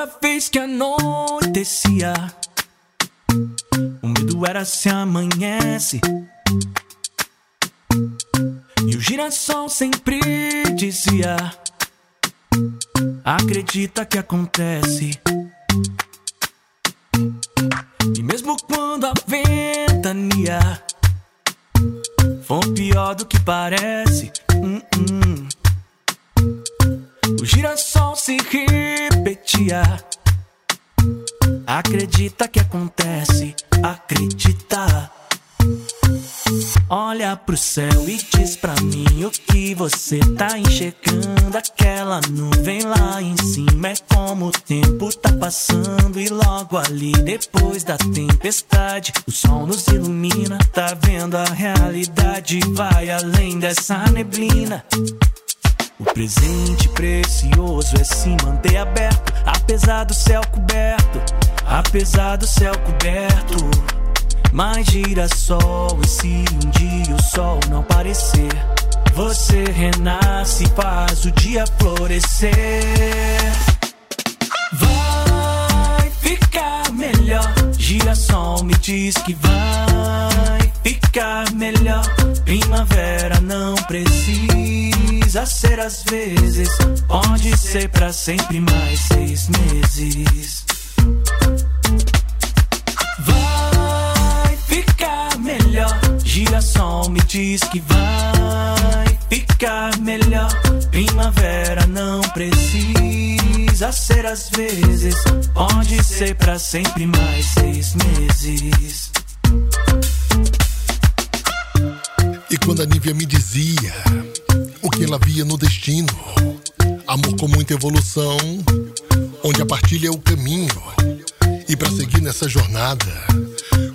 Vez que anoitecia, o medo era se amanhece. E o girassol sempre dizia: Acredita que acontece. E mesmo quando a ventania for pior do que parece, hum, hum, o girassol se repetia. Acredita que acontece, acredita. Olha pro céu e diz pra mim o que você tá enxergando. Aquela nuvem lá em cima é como o tempo tá passando. E logo ali, depois da tempestade, o sol nos ilumina. Tá vendo a realidade? Vai além dessa neblina. O presente precioso é se manter aberto, apesar do céu coberto, apesar do céu coberto. Mas girassol, e se um dia o sol não aparecer, você renasce e faz o dia florescer. Vai ficar melhor, girassol me diz que vai ficar melhor. Primavera não precisa ser às vezes, pode ser pra sempre mais seis meses. Vai ficar melhor, girassol me diz que vai ficar melhor. Primavera não precisa ser às vezes, pode ser pra sempre mais seis meses. E quando a Nívia me dizia o que ela via no destino, amor com muita evolução, onde a partilha é o caminho. E pra seguir nessa jornada,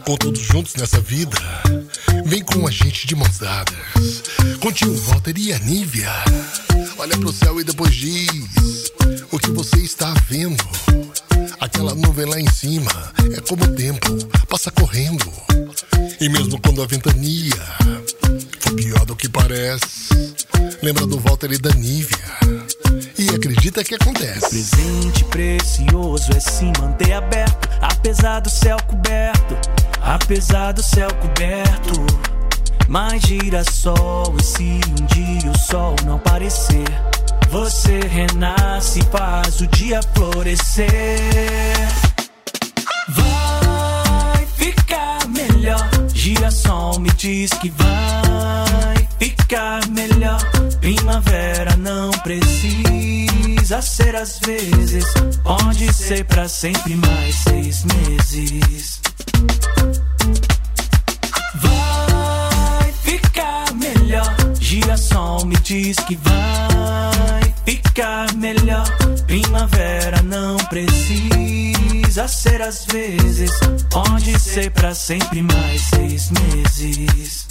com todos juntos nessa vida, vem com a gente de mãos dadas. Com tio Walter e a Nívia. Olha pro céu e depois diz o que você está vendo. Aquela nuvem lá em cima é como o tempo passa correndo. E mesmo quando a ventania for pior do que parece, lembra do Walter e da Nívia. E acredita que acontece. Presente precioso é se manter aberto, apesar do céu coberto, apesar do céu coberto. Mas girassol, e se um dia o sol não aparecer, você renasce e faz o dia florescer. Vai ficar melhor, girassol me diz que vai ficar melhor. Primavera não precisa ser às vezes, pode ser pra sempre mais seis meses. Vai ficar melhor, girassol me diz que vai ficar melhor. Primavera não precisa ser às vezes, pode ser pra sempre mais seis meses.